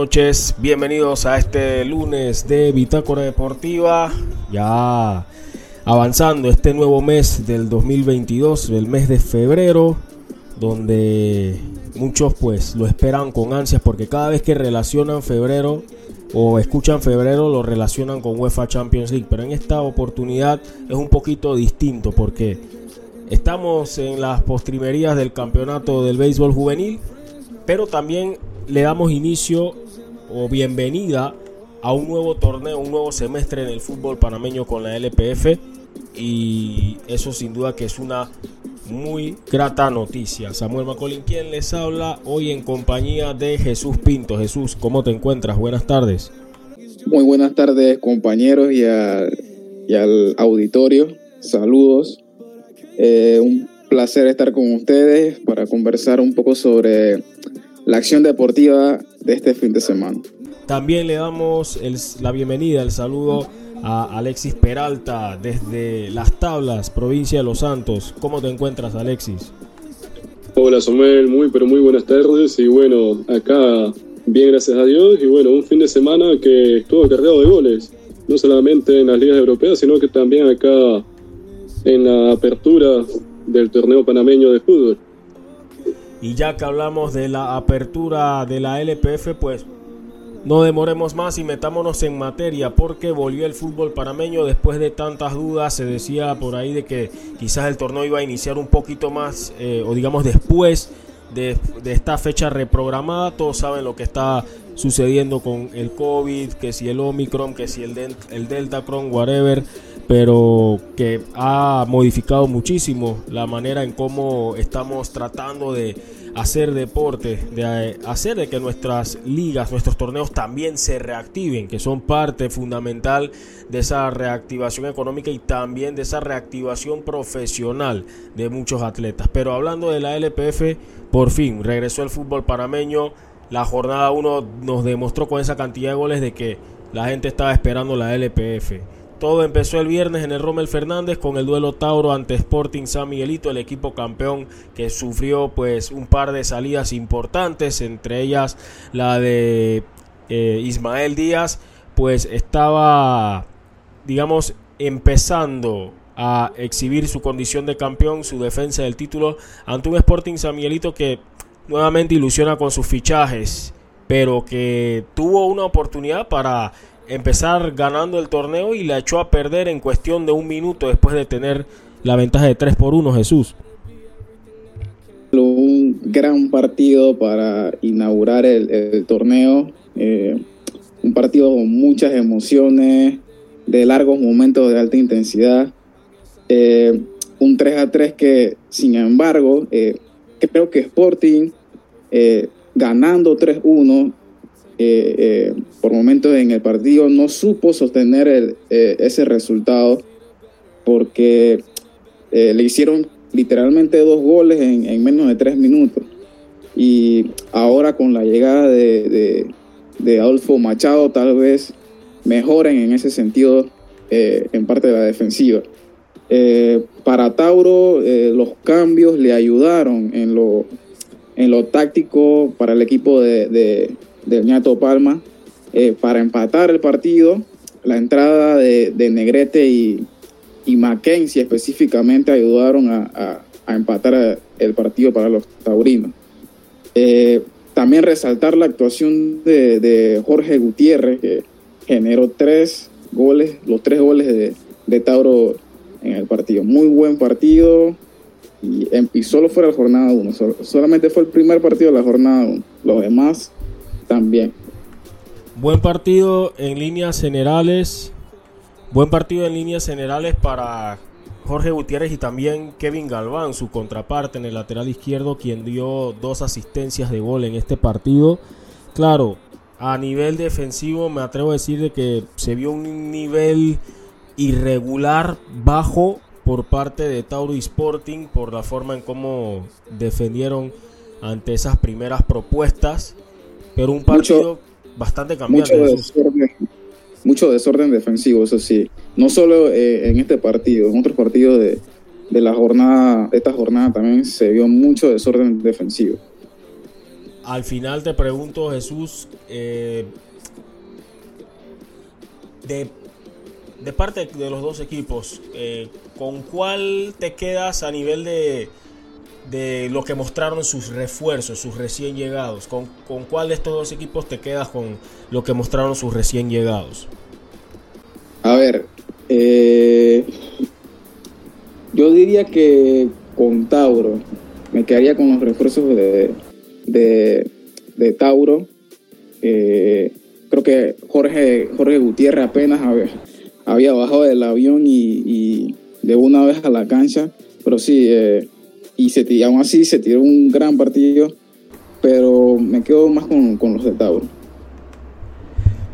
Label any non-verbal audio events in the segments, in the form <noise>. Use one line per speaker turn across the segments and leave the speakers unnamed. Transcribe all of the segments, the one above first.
noches. Bienvenidos a este lunes de Bitácora Deportiva. Ya avanzando este nuevo mes del 2022, el mes de febrero, donde muchos pues lo esperan con ansias porque cada vez que relacionan febrero o escuchan febrero lo relacionan con UEFA Champions League, pero en esta oportunidad es un poquito distinto porque estamos en las postrimerías del campeonato del béisbol juvenil, pero también le damos inicio o bienvenida a un nuevo torneo, un nuevo semestre en el fútbol panameño con la LPF y eso sin duda que es una muy grata noticia. Samuel Macolín, quien les habla hoy en compañía de Jesús Pinto. Jesús, ¿cómo te encuentras? Buenas tardes.
Muy buenas tardes compañeros y, al auditorio. Saludos. Eh, un placer estar con ustedes para conversar un poco sobre la acción deportiva de este fin de semana.
También le damos la bienvenida, el saludo a Alexis Peralta desde Las Tablas, provincia de Los Santos. ¿Cómo te encuentras, Alexis?
Hola, Samuel, muy pero muy buenas tardes y bueno, acá bien gracias a Dios y bueno, un fin de semana que estuvo cargado de goles, no solamente en las ligas europeas, sino que también acá en la apertura del torneo panameño de fútbol.
Y ya que hablamos de la apertura de la LPF, pues no demoremos más y metámonos en materia porque volvió el fútbol panameño después de tantas dudas. Se decía por ahí de que quizás el torneo iba a iniciar un poquito más eh, o digamos después de, esta fecha reprogramada. Todos saben lo que está sucediendo con el COVID, que si el Omicron, que si el, el Delta Cron, whatever pero que ha modificado muchísimo la manera en cómo estamos tratando de hacer deporte, de eh, hacer de que nuestras ligas, nuestros torneos también se reactiven, que son parte fundamental de esa reactivación económica y también de esa reactivación profesional de muchos atletas. Pero hablando de la LPF, por fin regresó el fútbol panameño. La jornada 1 nos demostró con esa cantidad de goles de que la gente estaba esperando la LPF. Todo empezó el viernes en el Rommel Fernández con el duelo Tauro ante Sporting San Miguelito, el equipo campeón que sufrió pues un par de salidas importantes, entre ellas la de eh, Ismael Díaz, pues estaba digamos empezando a exhibir su condición de campeón, su defensa del título ante un Sporting San Miguelito que nuevamente ilusiona con sus fichajes, pero que tuvo una oportunidad para empezar ganando el torneo y la echó a perder en cuestión de un minuto después de tener la ventaja de 3 por 1, Jesús.
Un gran partido para inaugurar el, torneo, eh, un partido con muchas emociones, de largos momentos de alta intensidad, eh, un 3 a 3 que sin embargo eh, creo que Sporting ganando 3-1 eh, eh, por momentos en el partido no supo sostener eh, ese resultado porque le hicieron literalmente dos goles en, menos de tres minutos. Y ahora con la llegada de, Adolfo Machado tal vez mejoren en ese sentido en parte de la defensiva. para Tauro los cambios le ayudaron en lo, en lo táctico para el equipo de, del ñato Palma eh, para empatar el partido. La entrada de, Negrete y, Mackenzie específicamente ayudaron a, empatar el partido para los taurinos. Eh, también resaltar la actuación de, Jorge Gutiérrez, que generó tres goles, los tres goles de, Tauro en el partido. Muy buen partido y, y solo fue la jornada 1. solamente fue el primer partido de la jornada 1. Los demás también.
Buen partido en líneas generales. Buen partido en líneas generales para Jorge Gutiérrez y también Kevin Galván, su contraparte en el lateral izquierdo, quien dio dos asistencias de gol en este partido. Claro, a nivel defensivo me atrevo a decir de que se vio un nivel irregular, bajo por parte de Tauro Sporting por la forma en cómo defendieron ante esas primeras propuestas. Pero un partido bastante cambiante.
Mucho desorden, defensivo, eso sí. No solo eh, en este partido, en otros partidos de, la jornada, esta jornada también se vio mucho desorden defensivo.
al final te pregunto, Jesús, eh, de, de, parte de los dos equipos, eh, ¿con cuál te quedas a nivel de, de lo que mostraron sus refuerzos, sus recién llegados? ¿Con, ¿Con cuál de estos dos equipos te quedas con lo que mostraron sus recién llegados?
A ver, eh, yo diría que con Tauro, me quedaría con los refuerzos de, de, Tauro. Eh, creo que Jorge, Jorge Gutiérrez apenas había, bajado del avión y, de una vez a la cancha, pero sí, eh, y, se, aún así se tiró un gran partido, pero me quedo más con, con los de.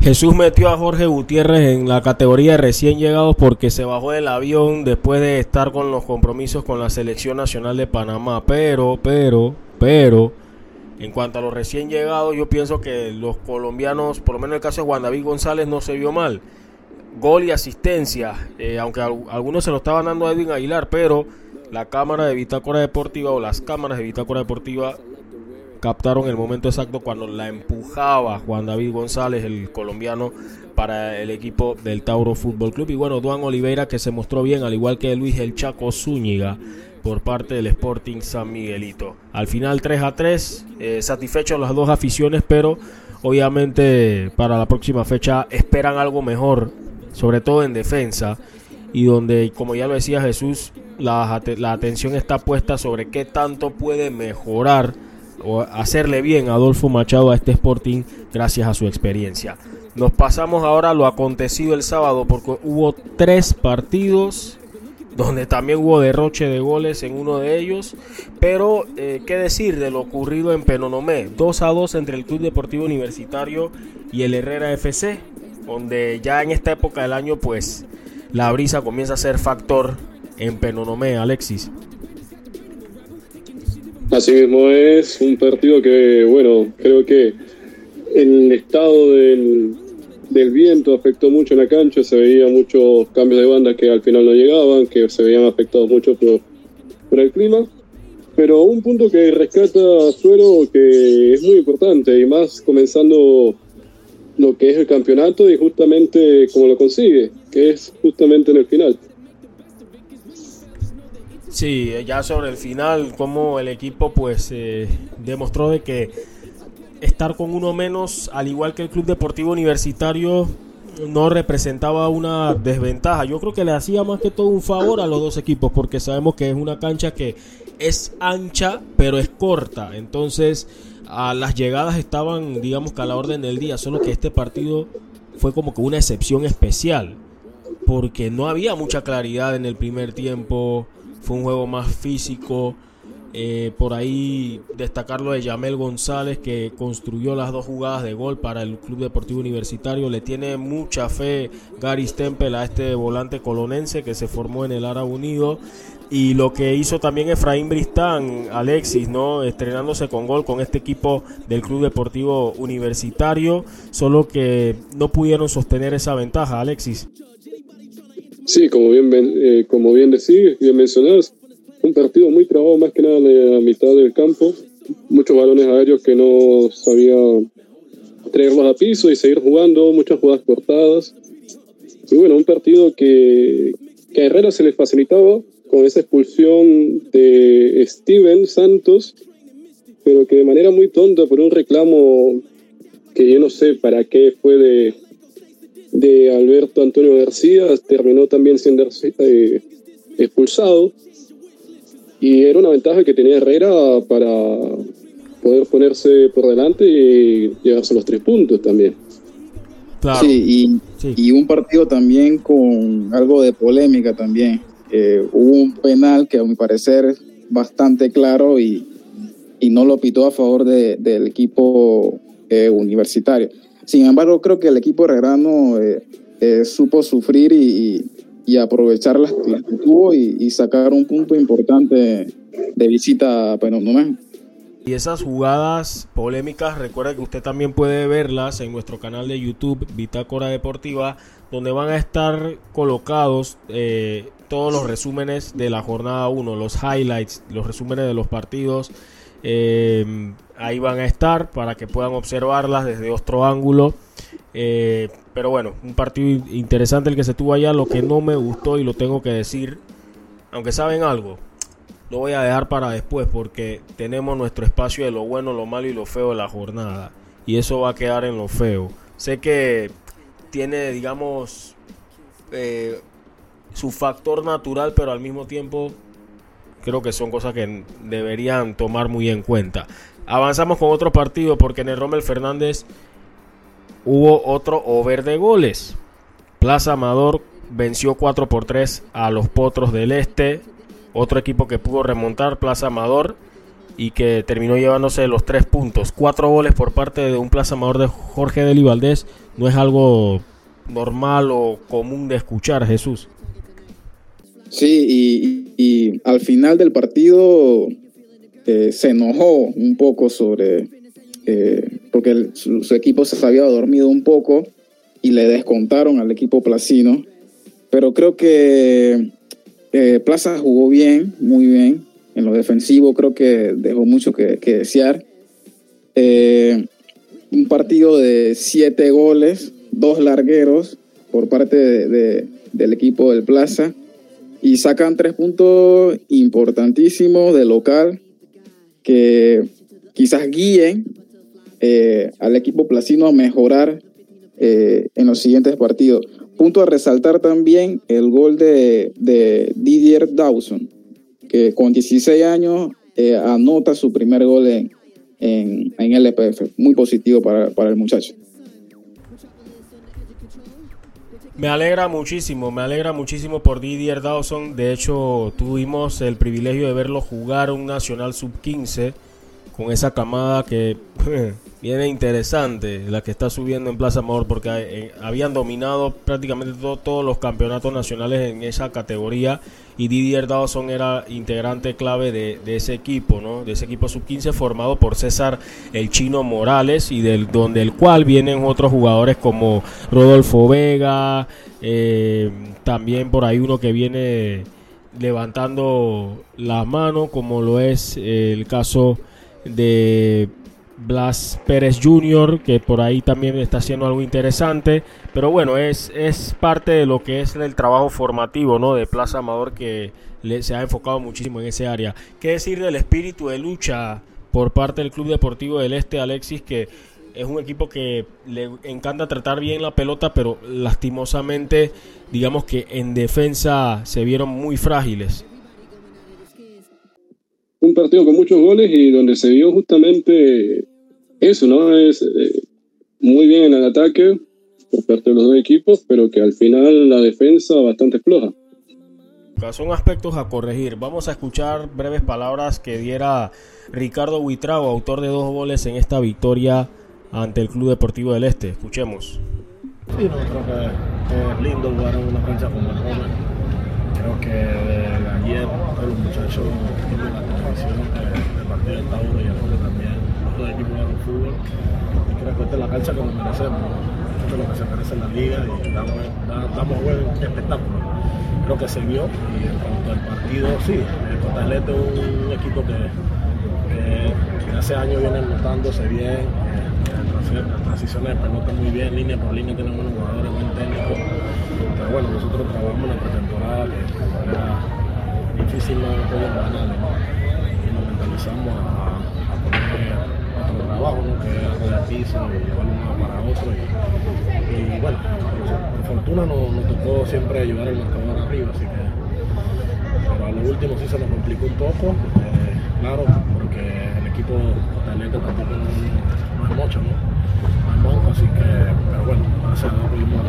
Jesús metió a Jorge Gutiérrez en la categoría de recién llegados porque se bajó del avión después de estar con los compromisos con la selección nacional de Panamá. Pero, pero, pero, en cuanto a los recién llegados, yo pienso que los colombianos, por lo menos en el caso de Juan David González, no se vio mal. Gol y asistencia, eh, aunque algunos se lo estaban dando a Edwin Aguilar, pero la cámara de Bitácora Deportiva o las cámaras de Bitácora Deportiva captaron el momento exacto cuando la empujaba Juan David González, el colombiano, para el equipo del Tauro Fútbol Club. Y bueno, Duan Oliveira que se mostró bien, al igual que Luis El Chaco Zúñiga por parte del Sporting San Miguelito. Al final 3 a 3, eh, satisfechos las dos aficiones, pero obviamente para la próxima fecha esperan algo mejor, sobre todo en defensa, y donde, como ya lo decía Jesús, la, la atención está puesta sobre qué tanto puede mejorar o hacerle bien a Adolfo Machado a este Sporting gracias a su experiencia. Nos pasamos ahora a lo acontecido el sábado porque hubo tres partidos donde también hubo derroche de goles en uno de ellos. Pero, eh, ¿qué decir de lo ocurrido en Penonomé? 2 a 2 entre el Club Deportivo Universitario y el Herrera FC, donde ya en esta época del año, pues la brisa comienza a ser factor en Penonomé, Alexis.
Así mismo es un partido que, bueno, creo que el estado del, viento afectó mucho en la cancha, se veía muchos cambios de banda que al final no llegaban, que se veían afectados mucho por, por el clima. Pero un punto que rescata Suero que es muy importante y más comenzando lo que es el campeonato y justamente cómo lo consigue, que es justamente en el final.
Sí, ya sobre el final, como el equipo pues eh, demostró de que estar con uno menos, al igual que el Club Deportivo Universitario, no representaba una desventaja. Yo creo que le hacía más que todo un favor a los dos equipos, porque sabemos que es una cancha que es ancha, pero es corta. Entonces, a las llegadas estaban, digamos que a la orden del día, solo que este partido fue como que una excepción especial, porque no había mucha claridad en el primer tiempo fue un juego más físico. Eh, por ahí destacar lo de Yamel González que construyó las dos jugadas de gol para el Club Deportivo Universitario. Le tiene mucha fe Gary Stempel a este volante colonense que se formó en el Ara Unido. Y lo que hizo también Efraín Bristán, Alexis, ¿no? Estrenándose con gol con este equipo del Club Deportivo Universitario. Solo que no pudieron sostener esa ventaja, Alexis.
Sí, como bien, eh, como bien decís, bien mencionás, un partido muy trabado más que nada en la mitad del campo, muchos balones aéreos que no sabía traerlos a piso y seguir jugando, muchas jugadas cortadas. Y bueno, un partido que, que a Herrera se le facilitaba con esa expulsión de Steven Santos, pero que de manera muy tonta por un reclamo que yo no sé para qué fue de, de Alberto Antonio García terminó también siendo eh, expulsado y era una ventaja que tenía Herrera para poder ponerse por delante y llevarse los tres puntos también.
Sí, y, un partido también con algo de polémica también. hubo un penal que a mi parecer bastante claro y, no lo pitó a favor del equipo eh, universitario. Sin embargo, creo que el equipo herrerano eh, eh, supo sufrir y, aprovechar las, que tuvo y, sacar un punto importante de visita a Penonomé.
Y esas jugadas polémicas, recuerda que usted también puede verlas en nuestro canal de YouTube, Bitácora Deportiva, donde van a estar colocados eh, todos los resúmenes de la jornada 1, los highlights, los resúmenes de los partidos Eh, ahí van a estar para que puedan observarlas desde otro ángulo. Eh, pero bueno, un partido interesante el que se tuvo allá. Lo que no me gustó y lo tengo que decir, aunque saben algo, lo voy a dejar para después porque tenemos nuestro espacio de lo bueno, lo malo y lo feo de la jornada. Y eso va a quedar en lo feo. Sé que tiene, digamos, eh, su factor natural, pero al mismo tiempo creo que son cosas que deberían tomar muy en cuenta. Avanzamos con otro partido porque en el Rommel Fernández hubo otro over de goles. Plaza Amador venció 4 por 3 a los Potros del Este. Otro equipo que pudo remontar, Plaza Amador, y que terminó llevándose los 3 puntos. 4 goles por parte de un Plaza Amador de Jorge Deli Valdés no es algo normal o común de escuchar, Jesús.
Sí, y, al final del partido eh, se enojó un poco sobre, eh, porque su, equipo se había dormido un poco y le descontaron al equipo placino, pero creo que eh, Plaza jugó bien, muy bien, en lo defensivo creo que dejó mucho que, desear. un partido de siete goles, dos largueros por parte del equipo del Plaza y sacan tres puntos importantísimos de local que quizás guíen eh, al equipo placino a mejorar eh, en los siguientes partidos. Punto a resaltar también el gol de, Didier Dawson, que con 16 años eh, anota su primer gol en, en, en LPF. Muy positivo para, para el muchacho.
Me alegra muchísimo, me alegra muchísimo por Didier Dawson. De hecho, tuvimos el privilegio de verlo jugar un Nacional Sub-15 con esa camada que <laughs> viene interesante, la que está subiendo en Plaza Amor, porque eh, habían dominado prácticamente todos los campeonatos nacionales en esa categoría y Didier Dawson era integrante clave de, ese equipo, ¿no? de ese equipo sub-15 formado por César el Chino Morales y del donde el cual vienen otros jugadores como Rodolfo Vega, eh, también por ahí uno que viene levantando las manos, como lo es el caso de Blas Pérez Jr., que por ahí también está haciendo algo interesante. Pero bueno, es, es parte de lo que es el trabajo formativo ¿no? de Plaza Amador que se ha enfocado muchísimo en ese área. ¿Qué decir del espíritu de lucha por parte del Club Deportivo del Este, Alexis, que es un equipo que le encanta tratar bien la pelota, pero lastimosamente, digamos que en defensa se vieron muy frágiles
un partido con muchos goles y donde se vio justamente eso, ¿no? Es eh, muy bien en el ataque por parte de los dos equipos, pero que al final la defensa bastante floja.
Son aspectos a corregir. Vamos a escuchar breves palabras que diera Ricardo Huitrago, autor de dos goles en esta victoria ante el Club Deportivo del Este. Escuchemos.
Sí, no, creo que es lindo jugar en una cancha como el. Creo que ayer todos los muchachos el partido de Tauro y el también, los dos equipos jugaron fútbol y creo que esta es la cancha que nos merecemos, esto es lo que se merece en la liga y damos, damos buen espectáculo. Creo que se vio y en cuanto al partido, sí, el Cotalete es un equipo que, hace años viene notándose bien, las transiciones de pelota muy bien, línea por línea tienen unos jugadores muy técnicos. Pero bueno, nosotros trabajamos la pretemporada que era difícil no poder ganar empezamos a, a poner otro trabajo, ¿no? que era de piso y uno para otro. Y, bueno, por fortuna nos, nos, tocó siempre ayudar el marcador arriba, así que pero a lo último sí se nos complicó un poco, eh, claro, porque el equipo talento tampoco no es mucho, ¿no? No así que, pero bueno, gracias Dios pudimos.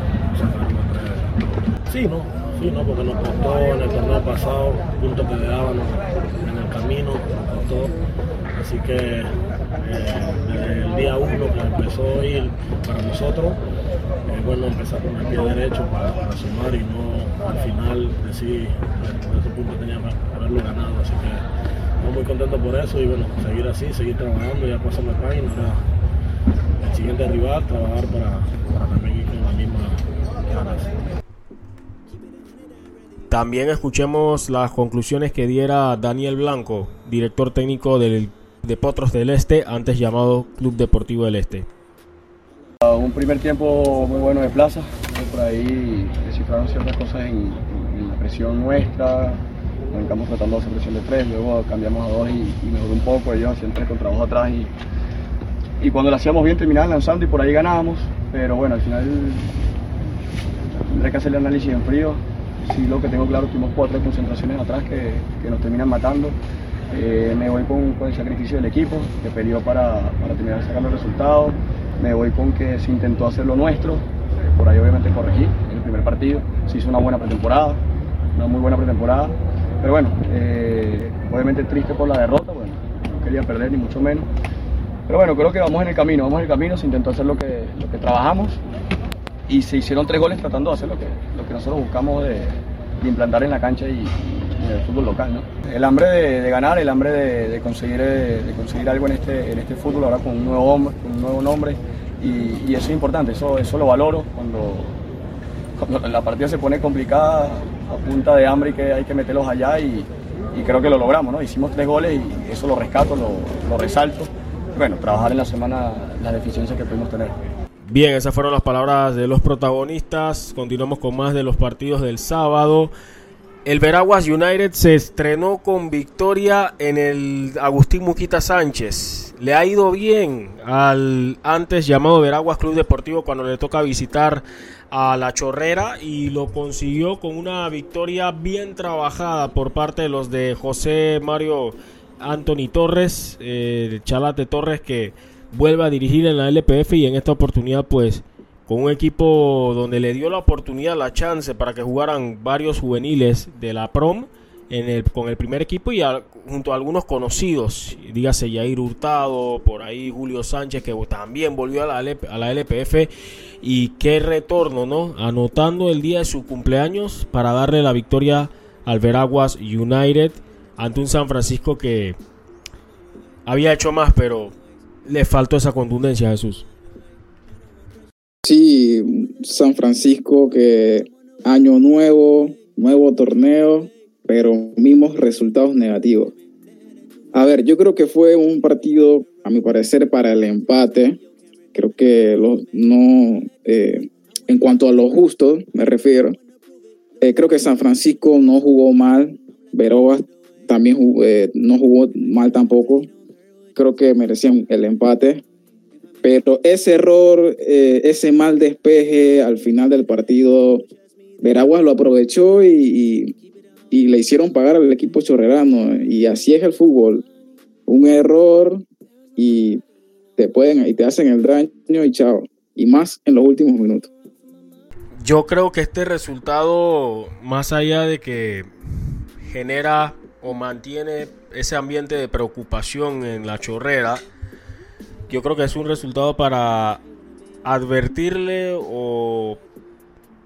Sí, ¿no? Sí, ¿no? Porque nos costó en el torneo pasado, puntos que daban en el camino, Así que eh, desde el día uno que empezó a ir para nosotros, es bueno empezar con el pie derecho para, sumar y no al final decir por ese punto tenía que haberlo ganado. Así que estamos muy contentos por eso y bueno, seguir así, seguir trabajando, ya pasamos la página, siguiente rival, trabajar para, para también ir con la misma ganas.
También escuchemos las conclusiones que diera Daniel Blanco, director técnico del de Potros del Este, antes llamado Club Deportivo del Este.
Un primer tiempo muy bueno de plaza, por ahí descifraron ciertas cosas en, la presión nuestra, arrancamos tratando de hacer presión de tres, luego cambiamos a dos y, mejoró un poco, ellos hacían tres contra dos atrás y, y cuando lo hacíamos bien terminaban lanzando y por ahí ganábamos, pero bueno, al final tendré que hacer el análisis en frío, sí lo que tengo claro, tuvimos cuatro concentraciones atrás que, que nos terminan matando, eh, me voy con, con, el sacrificio del equipo que peleó para, para terminar sacando los resultados, me voy con que se intentó hacer lo nuestro, por ahí obviamente corregí en el primer partido, se hizo una buena pretemporada, una muy buena pretemporada, pero bueno, eh, obviamente triste por la derrota, bueno, no quería perder ni mucho menos, pero bueno, creo que vamos en el camino, vamos en el camino, se intentó hacer lo que, lo que trabajamos y se hicieron tres goles tratando de hacer lo que, lo que nosotros buscamos de, implantar en la cancha y, en el fútbol local. El hambre de, ganar, el hambre de, conseguir, eh, de conseguir algo en este, en este fútbol ahora con un nuevo, hombre, con un nuevo nombre y, eso es importante, eso, eso lo valoro cuando, cuando la partida se pone complicada a punta de hambre y que hay que meterlos allá y, creo que lo logramos, ¿no? Hicimos tres goles y eso lo rescato, lo resalto. Bueno, trabajar en la semana las deficiencias que pudimos tener.
Bien, esas fueron las palabras de los protagonistas. Continuamos con más de los partidos del sábado. El Veraguas United se estrenó con victoria en el Agustín Muquita Sánchez. Le ha ido bien al antes llamado Veraguas Club Deportivo cuando le toca visitar a La Chorrera y lo consiguió con una victoria bien trabajada por parte de los de José Mario Anthony Torres, eh, Chalate Torres que vuelve a dirigir en la LPF y en esta oportunidad pues con un equipo donde le dio la oportunidad, la chance para que jugaran varios juveniles de la prom en el, con el primer equipo y junto a algunos conocidos, dígase Yair Hurtado, por ahí Julio Sánchez que también volvió a la, a la LPF y qué retorno, ¿no? Anotando el día de su cumpleaños para darle la victoria al Veraguas United ante un San Francisco que había hecho más, pero le faltó esa contundencia a Jesús.
Sí, San Francisco que año nuevo, nuevo torneo, pero mismos resultados negativos. A ver, yo creo que fue un partido, a mi parecer, para el empate. Creo que no, eh, en cuanto a lo justo, me refiero. Eh, creo que San Francisco no jugó mal, Veroa también eh, no jugó mal tampoco creo que merecían el empate. Pero ese error, eh, ese mal despeje al final del partido, Veraguas lo aprovechó y, le hicieron pagar al equipo chorrerano. Y así es el fútbol. Un error y te pueden y te hacen el daño y chao. Y más en los últimos minutos.
Yo creo que este resultado, más allá de que genera o mantiene ese ambiente de preocupación en la chorrera, yo creo que es un resultado para advertirle o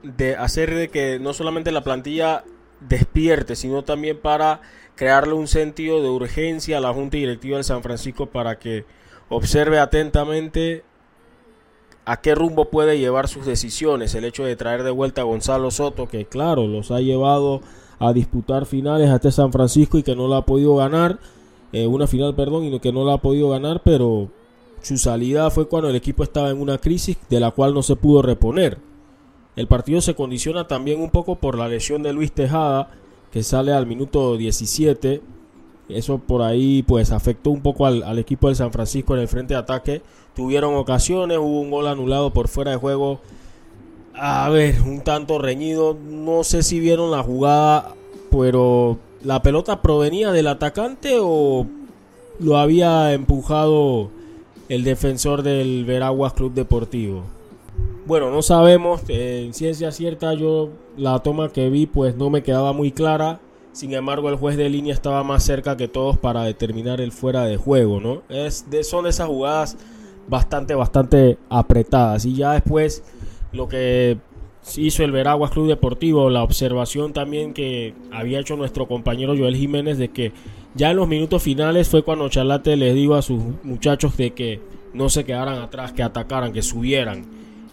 de hacer de que no solamente la plantilla despierte, sino también para crearle un sentido de urgencia a la Junta Directiva de San Francisco para que observe atentamente a qué rumbo puede llevar sus decisiones. El hecho de traer de vuelta a Gonzalo Soto, que claro, los ha llevado a disputar finales a este San Francisco y que no la ha podido ganar, eh, una final, perdón, y que no la ha podido ganar, pero su salida fue cuando el equipo estaba en una crisis de la cual no se pudo reponer. El partido se condiciona también un poco por la lesión de Luis Tejada, que sale al minuto 17. Eso por ahí pues afectó un poco al, al, equipo del San Francisco en el frente de ataque. Tuvieron ocasiones, hubo un gol anulado por fuera de juego a ver, un tanto reñido. No sé si vieron la jugada, pero ¿la pelota provenía del atacante o lo había empujado el defensor del Veraguas Club Deportivo? Bueno, no sabemos. En ciencia cierta, yo la toma que vi, pues no me quedaba muy clara. Sin embargo, el juez de línea estaba más cerca que todos para determinar el fuera de juego, ¿no? Es de, son esas jugadas bastante, bastante apretadas. Y ya después lo que hizo el Veraguas Club Deportivo, la observación también que había hecho nuestro compañero Joel Jiménez de que ya en los minutos finales fue cuando Charlate les dijo a sus muchachos de que no se quedaran atrás, que atacaran, que subieran.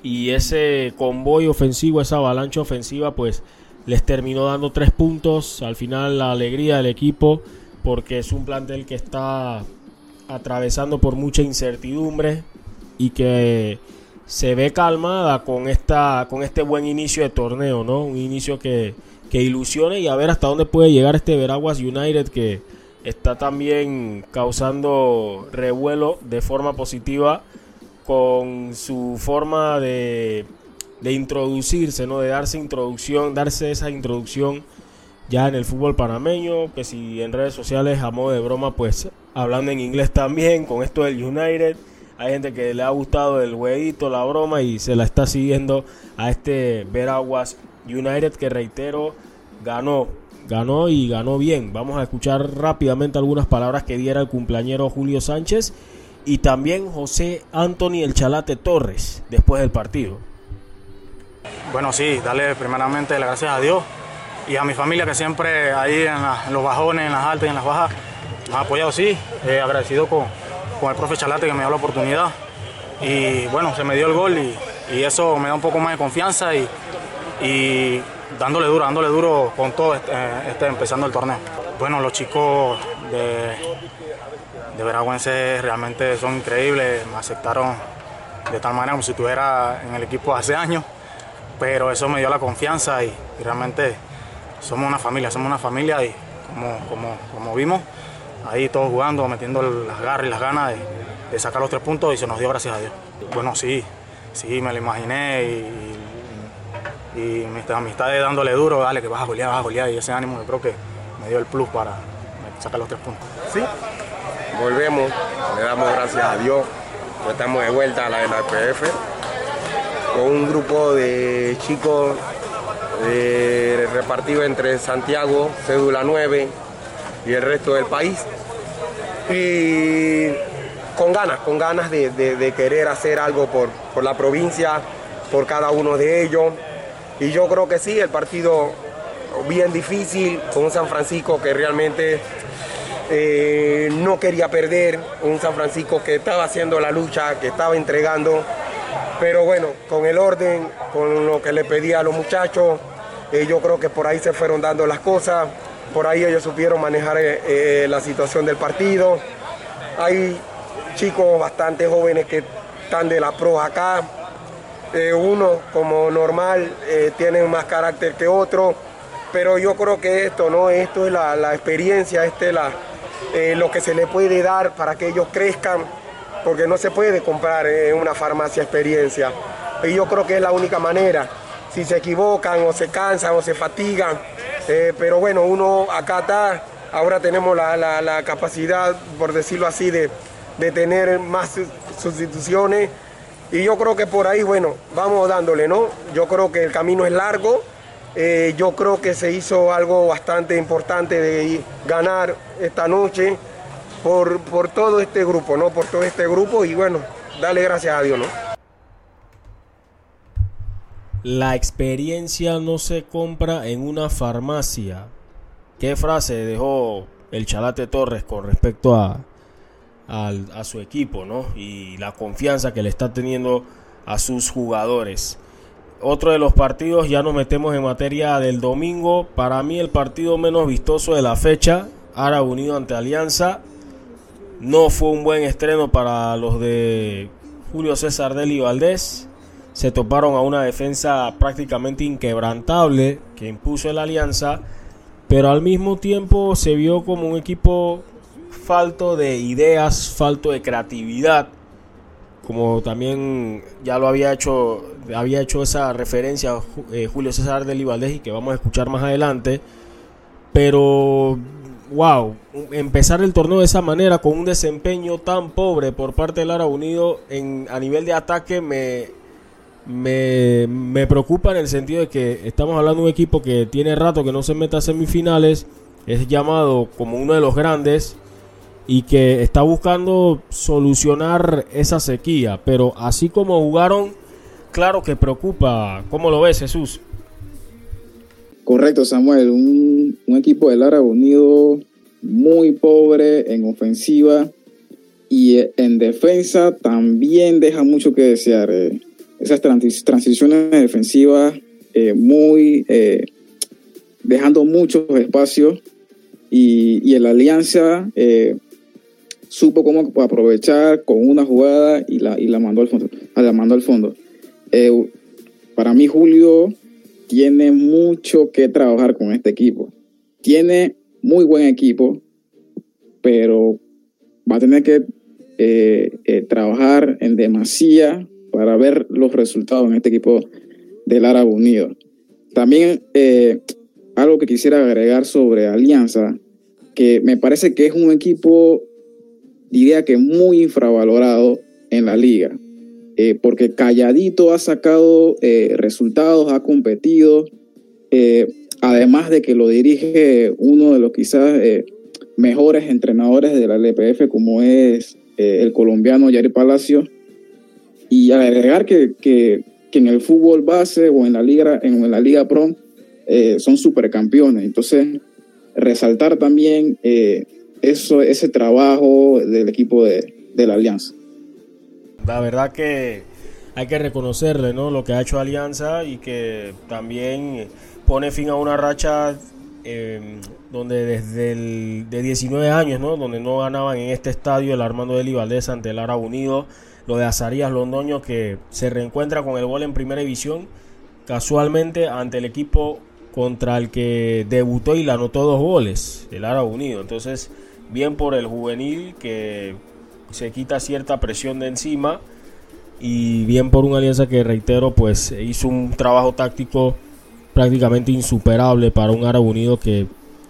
Y ese convoy ofensivo, esa avalancha ofensiva, pues les terminó dando tres puntos. Al final la alegría del equipo, porque es un plantel que está atravesando por mucha incertidumbre y que se ve calmada con esta con este buen inicio de torneo, ¿no? Un inicio que, que ilusione y a ver hasta dónde puede llegar este Veraguas United que está también causando revuelo de forma positiva con su forma de, de introducirse, ¿no? De darse introducción, darse esa introducción ya en el fútbol panameño, que si en redes sociales a modo de broma, pues hablando en inglés también, con esto del United. Hay gente que le ha gustado el huevito, la broma y se la está siguiendo a este Veraguas United que reitero ganó, ganó y ganó bien. Vamos a escuchar rápidamente algunas palabras que diera el cumpleañero Julio Sánchez y también José Anthony El Chalate Torres después del partido.
Bueno, sí, darle primeramente las gracias a Dios y a mi familia que siempre ahí en, los bajones, en las altas y en las bajas me ha apoyado, sí, eh, agradecido con, con, el profe Chalate que me dio la oportunidad y bueno, se me dio el gol y, eso me da un poco más de confianza y, dándole duro, dándole duro con todo este, este, empezando el torneo. Bueno, los chicos de, de Veragüense realmente son increíbles, me aceptaron de tal manera como si estuviera en el equipo hace años, pero eso me dio la confianza y, realmente somos una familia, somos una familia y como, como vimos, ahí todos jugando, metiendo las garras y las ganas de, sacar los tres puntos y se nos dio gracias a Dios. Bueno, sí, sí, me lo imaginé y, mis amistades dándole duro, dale que vas a golear, vas a golear y ese ánimo yo creo que me dio el plus para sacar los tres puntos.
Sí, volvemos, le damos gracias a Dios, estamos de vuelta a la NPF con un grupo de chicos eh, repartido entre Santiago, cédula 9 y el resto del país. Y con ganas, con ganas de, querer hacer algo por, por, la provincia, por cada uno de ellos. Y yo creo que sí, el partido bien difícil, con un San Francisco que realmente eh, no quería perder, un San Francisco que estaba haciendo la lucha, que estaba entregando. Pero bueno, con el orden, con lo que le pedía a los muchachos, eh, yo creo que por ahí se fueron dando las cosas, por ahí ellos supieron manejar eh, eh, la situación del partido. Hay chicos bastante jóvenes que están de la pro acá. uno, como normal, tienen más carácter que otro, pero yo creo que esto, ¿no? Esto es la, la experiencia, este es la, lo que se le puede dar para que ellos crezcan porque no se puede comprar en una farmacia experiencia. Y yo creo que es la única manera. Si se equivocan o se cansan o se fatigan, eh, pero bueno, uno acá está, ahora tenemos la, la, capacidad, por decirlo así, de, de, tener más sustituciones. Y yo creo que por ahí, bueno, vamos dándole, ¿no? Yo creo que el camino es largo. Eh, yo creo que se hizo algo bastante importante de ganar esta noche por, por todo este grupo, ¿no? Por todo este grupo y bueno, dale gracias a Dios, ¿no?
La experiencia no se compra en una farmacia. ¿Qué frase dejó el Chalate Torres con respecto a, a, su equipo, ¿no? Y la confianza que le está teniendo a sus jugadores. Otro de los partidos, ya nos metemos en materia del domingo. Para mí el partido menos vistoso de la fecha, Ara Unido ante Alianza. No fue un buen estreno para los de Julio César Deli Valdés. Se toparon a una defensa prácticamente inquebrantable que impuso la alianza, pero al mismo tiempo se vio como un equipo falto de ideas, falto de creatividad, como también ya lo había hecho, había hecho esa referencia eh, Julio César Deli Valdés y que vamos a escuchar más adelante. Pero wow, empezar el torneo de esa manera con un desempeño tan pobre por parte del Lara Unido en, a nivel de ataque me, me, me, preocupa en el sentido de que estamos hablando de un equipo que tiene rato que no se meta a semifinales, es llamado como uno de los grandes y que está buscando solucionar esa sequía, pero así como jugaron, claro que preocupa. ¿Cómo lo ves, Jesús?
Correcto, Samuel. Un, un equipo del Lara Unido muy pobre en ofensiva y en defensa también deja mucho que desear. Eh, esas transi transiciones defensivas eh, muy eh, dejando muchos espacios y, y la alianza supo cómo aprovechar con una jugada y la, y la mandó al fondo. La mandó al fondo. Eh, para mí, Julio tiene mucho que trabajar con este equipo. Tiene muy buen equipo, pero va a tener que eh, eh, trabajar en demasía para ver los resultados en este equipo del Árabe Unido. También algo que quisiera agregar sobre Alianza, que me parece que es un equipo, diría que muy infravalorado en la liga, eh, porque calladito ha sacado eh, resultados, ha competido, eh, además de que lo dirige uno de los quizás mejores entrenadores de la LPF, como es el colombiano Jair Palacio, y agregar que, que, que, en el fútbol base o en la liga, en, la liga pro, son supercampeones. Entonces, resaltar también eh, eso, ese trabajo del equipo de, la Alianza.
La verdad que hay que reconocerle ¿no? lo que ha hecho Alianza y que también pone fin a una racha em, donde desde el de 19 años, ¿no? donde no ganaban en este estadio el Armando de Valdés ante el Ara Unido, lo de Azarías Londoño que se reencuentra con el gol en primera división casualmente ante el equipo contra el que debutó y le anotó dos goles, el Árabe Unido. Entonces, bien por el juvenil que se quita cierta presión de encima y bien por una alianza que reitero pues hizo un trabajo táctico prácticamente insuperable para un Árabe Unido que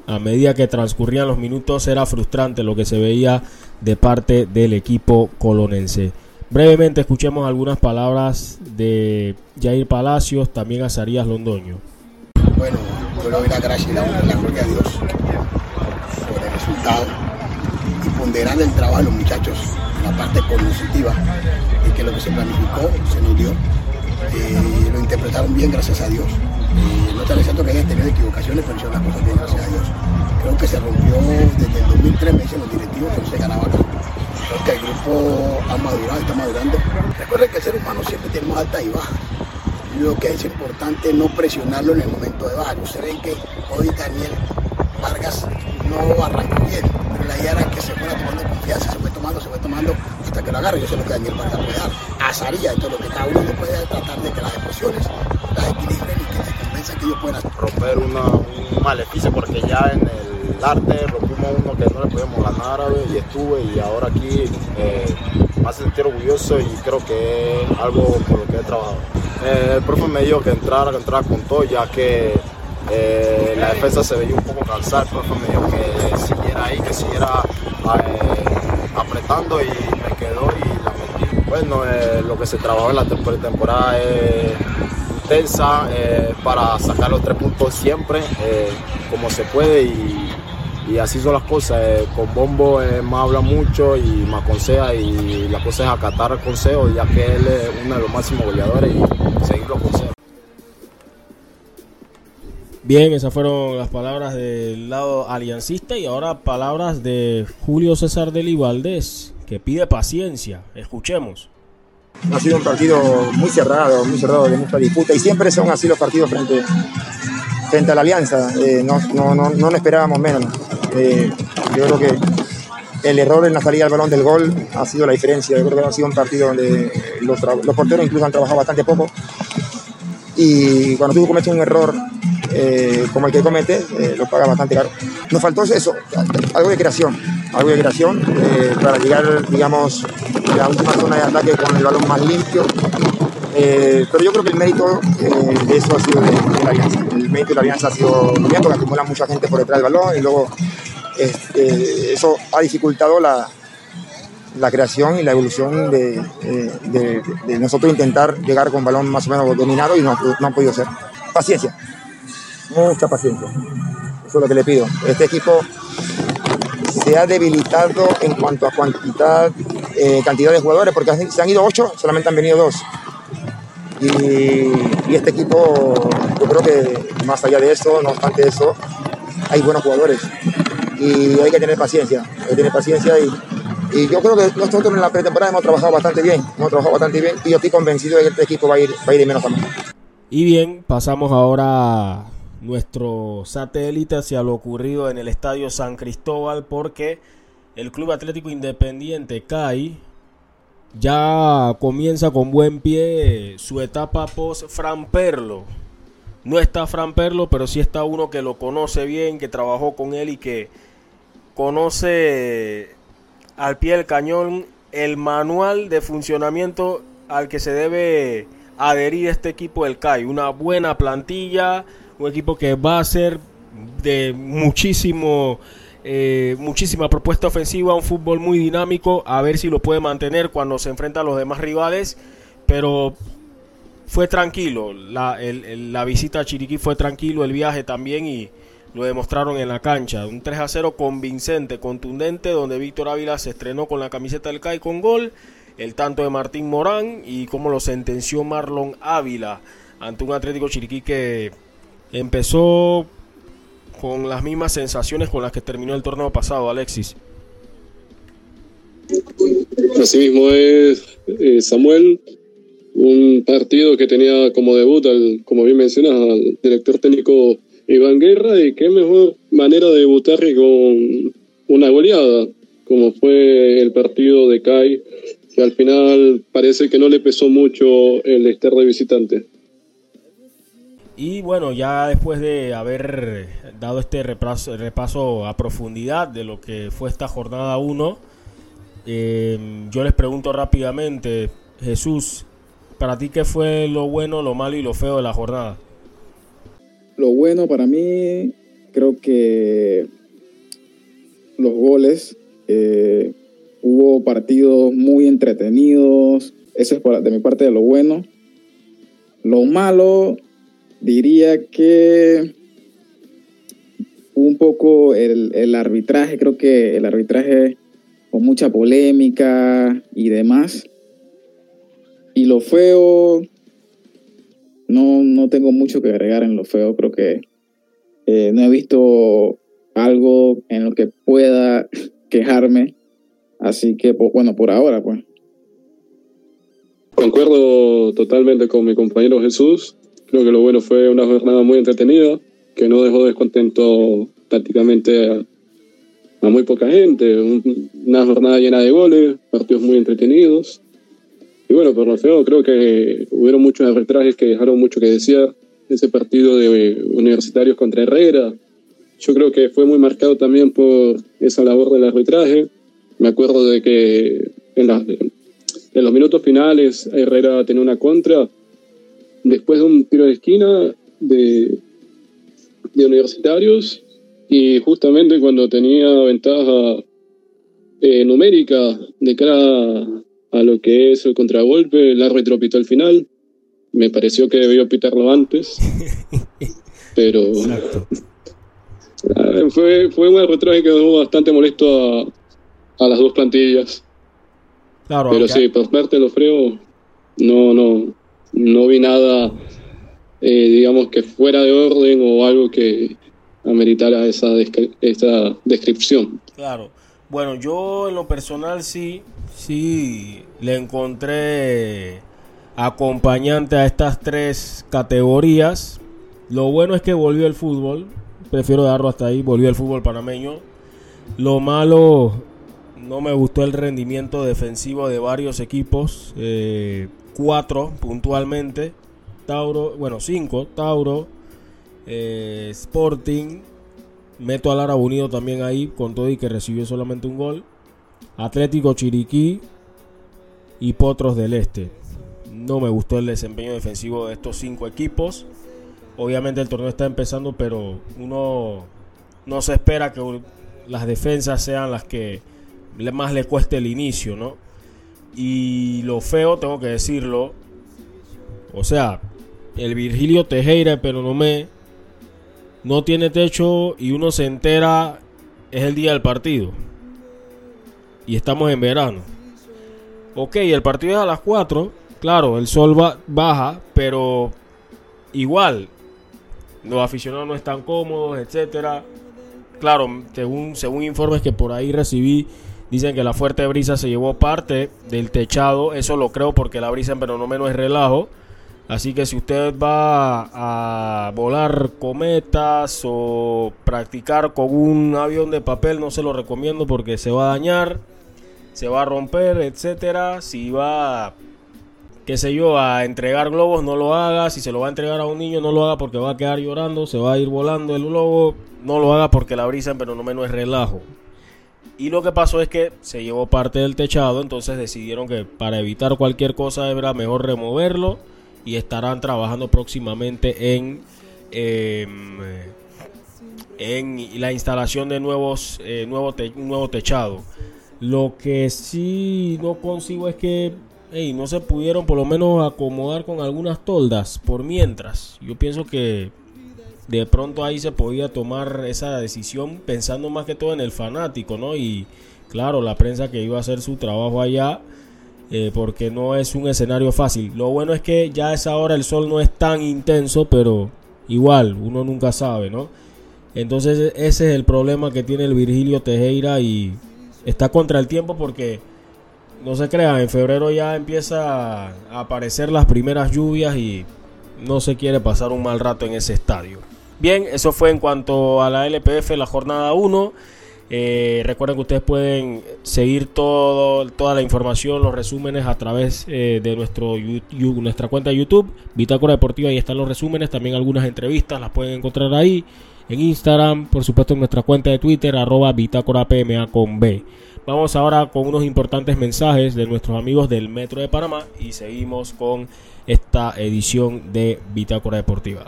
a medida que transcurrían los minutos era frustrante lo que se veía de parte del equipo colonense. Brevemente escuchemos algunas palabras de Jair Palacios, también a Sarías Londoño.
Bueno, yo le doy la gracia y la, la gloria a Dios por el resultado y ponderando el trabajo de los muchachos la parte cognitiva y que lo que se planificó se nos dio. Eh, lo interpretaron bien, gracias a Dios. Eh, no tan exacto que hayan tenido equivocaciones, pero hicieron las cosas bien, gracias a Dios. Creo que se rompió desde el 2003, me dicen los directivos, que no se ganaba acá. Que el grupo ha madurado, está madurando. Recuerden que el ser humano siempre tiene más alta y baja lo que es importante no presionarlo en el momento de bajar. Ustedes ven que hoy Daniel Vargas no arrancó bien, pero la idea era que se fuera tomando confianza, se fue tomando, se fue tomando hasta que lo agarre. Yo sé lo que Daniel Vargas puede dar. Azaría, esto es lo que cada uno puede tratar de que las emociones las equilibren
romper una, un maleficio, porque ya en el arte rompimos uno que no le podíamos ganar y estuve y ahora aquí eh, me hace sentir orgulloso y creo que es algo por lo que he trabajado. Eh, el profe me dijo que entrara, que entrara con todo, ya que eh, la defensa se veía un poco cansada. El profe me dijo que siguiera ahí, que siguiera eh, apretando y me quedó y la metí. Bueno, lo que se trabajó en la temporada es intensa para sacar los tres puntos siempre, como se puede y así son las cosas. con Bombo me habla mucho y me aconseja y la cosa es acatar el consejo ya que él es uno de los máximos goleadores y seguir los consejos.
Bien, esas fueron las palabras del lado aliancista y ahora palabras de Julio César del Valdés, que pide paciencia. Escuchemos.
Ha sido un partido muy cerrado, muy cerrado de mucha disputa y siempre son así los partidos frente, frente a la alianza. Eh, no, no, no, no esperábamos menos. Eh, yo creo que el error en la salida del balón del gol ha sido la diferencia. Yo creo que ha sido un partido donde los, los porteros incluso han trabajado bastante poco. Y cuando tú cometes un error eh, como el que comete, eh, lo paga bastante caro. Nos faltó eso, algo de creación, algo de creación para llegar, digamos, a la última zona de ataque con el balón más limpio. pero yo creo que el mérito de eso ha sido de, la alianza. El mérito de la alianza ha sido bien porque acumula mucha gente por detrás del balón y luego este, eso ha dificultado la, la, creación y la evolución de, de, nosotros intentar llegar con balón más o menos dominado y no, no han podido ser. Paciencia, mucha paciencia. Eso es lo que le pido. Este equipo se ha debilitado en cuanto a cantidad, eh, cantidad de jugadores, porque se han ido ocho, solamente han venido dos. Y, este equipo, yo creo que más allá de eso, no obstante eso, hay buenos jugadores y hay que tener paciencia, hay que tener paciencia y, y yo creo que nosotros en la pretemporada hemos trabajado bastante bien, hemos trabajado bastante bien y yo estoy convencido de que este equipo va a ir, va a ir de menos a más.
Y bien, pasamos ahora nuestro satélite hacia lo ocurrido en el Estadio San Cristóbal porque el Club Atlético Independiente CAI ya comienza con buen pie su etapa post Fran Perlo. No está Fran Perlo, pero sí está uno que lo conoce bien, que trabajó con él y que conoce al pie del cañón el manual de funcionamiento al que se debe adherir este equipo del CAI. Una buena plantilla, un equipo que va a ser de muchísimo eh, muchísima propuesta ofensiva, un fútbol muy dinámico, a ver si lo puede mantener cuando se enfrenta a los demás rivales, pero fue tranquilo, la, la visita a Chiriquí fue tranquilo, el viaje también y lo demostraron en la cancha, un 3 a 0 convincente, contundente, donde Víctor Ávila se estrenó con la camiseta del CAI con gol, el tanto de Martín Morán y como lo sentenció Marlon Ávila ante un Atlético Chiriquí que empezó con las mismas sensaciones con las que terminó el torneo pasado, Alexis.
Así mismo es eh, Samuel, un partido que tenía como debut, al, como bien mencionas, al director técnico Iván Guerra, y qué mejor manera de debutar que con una goleada, como fue el partido de CAI, que al final parece que no le pesó mucho el estar de visitante.
Y bueno, ya después de haber dado este repaso, a profundidad de lo que fue esta jornada 1, em, yo les pregunto rápidamente, Jesús, para ti qué fue lo bueno, lo malo y lo feo de la jornada?
Lo bueno para mí, creo que los goles, eh, hubo partidos muy entretenidos, eso es de mi parte de lo bueno. Lo malo, Diría que un poco el, arbitraje, creo que el arbitraje con mucha polémica y demás. Y lo feo, no, no tengo mucho que agregar en lo feo, creo que eh, no he visto algo en lo que pueda <laughs> quejarme. Así que, pues, bueno, por ahora, pues.
Concuerdo totalmente con mi compañero Jesús. Creo que lo bueno fue una jornada muy entretenida, que no dejó descontento prácticamente a, muy poca gente. una jornada llena de goles, partidos muy entretenidos. Y bueno, por lo feo, creo que hubieron muchos arbitrajes que dejaron mucho que desear. Ese partido de universitarios contra Herrera, yo creo que fue muy marcado también por esa labor del arbitraje. Me acuerdo de que en, en los minutos finales Herrera tenía una contra después de un tiro de esquina de, de universitarios y justamente cuando tenía ventaja eh, numérica de cara a, lo que es el contragolpe, el árbitro pitó al final. Me pareció que debió pitarlo antes, <laughs> pero fue, fue un arbitraje que dejó bastante molesto a, a las dos plantillas. Claro, pero sí, por parte freo, no, no, no vi nada, eh, digamos, que fuera de orden o algo que ameritara esa, esa descripción.
Claro. Bueno, yo en lo personal sí, sí le encontré acompañante a estas tres categorías. Lo bueno es que volvió el fútbol, prefiero darlo hasta ahí, volvió el fútbol panameño. Lo malo, no me gustó el rendimiento defensivo de varios equipos. Eh, cuatro puntualmente. Tauro, bueno, cinco. Tauro, eh, Sporting. Meto a Lara Unido también ahí, con todo y que recibió solamente un gol. Atlético Chiriquí y Potros del Este. No me gustó el desempeño defensivo de estos cinco equipos. Obviamente el torneo está empezando, pero uno no se espera que las defensas sean las que más le cueste el inicio, ¿no? Y lo feo, tengo que decirlo. O sea, el Virgilio Tejera, pero no me. No tiene techo y uno se entera. Es el día del partido. Y estamos en verano. Ok, el partido es a las 4. Claro, el sol baja, pero igual. Los aficionados no están cómodos, etcétera. Claro, según, según informes que por ahí recibí, Dicen que la fuerte brisa se llevó parte del techado. Eso lo creo porque la brisa en no es relajo. Así que si usted va a volar cometas o practicar con un avión de papel, no se lo recomiendo porque se va a dañar, se va a romper, etcétera. Si va, qué sé yo, a entregar globos, no lo haga. Si se lo va a entregar a un niño, no lo haga porque va a quedar llorando, se va a ir volando el globo. No lo haga porque la brisa pero no menos es relajo. Y lo que pasó es que se llevó parte del techado, entonces decidieron que para evitar cualquier cosa era mejor removerlo y estarán trabajando próximamente en, em, en la instalación de nuevos eh, nuevo, nuevo techado. Lo que sí no consigo es que no se pudieron por lo menos acomodar con algunas toldas por mientras. Yo pienso que de pronto ahí se podía tomar esa decisión pensando más que todo en el fanático, ¿no? Y claro, la prensa que iba a hacer su trabajo allá eh, porque no es un escenario fácil. Lo bueno es que ya a esa hora el sol no es tan intenso, pero igual, uno nunca sabe, ¿no? Entonces ese es el problema que tiene el Virgilio Tejera y está contra el tiempo porque, no se crean, en febrero ya empieza a aparecer las primeras lluvias y no se quiere pasar un mal rato en ese estadio. Bien, eso fue en cuanto a la LPF, la jornada 1. Eh, recuerden que ustedes pueden seguir todo, toda la información, los resúmenes a través eh, de nuestro nuestra cuenta de YouTube, Bitácora Deportiva, ahí están los resúmenes, también algunas entrevistas las pueden encontrar ahí, en Instagram, por supuesto en nuestra cuenta de Twitter, arroba Bitácora PMA con B. Vamos ahora con unos importantes mensajes de nuestros amigos del Metro de Panamá y seguimos con esta edición de Bitácora Deportiva.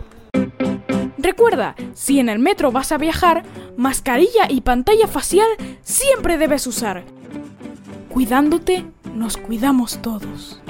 Recuerda, si en el metro vas a viajar, mascarilla y pantalla facial siempre debes usar. Cuidándote, nos cuidamos todos.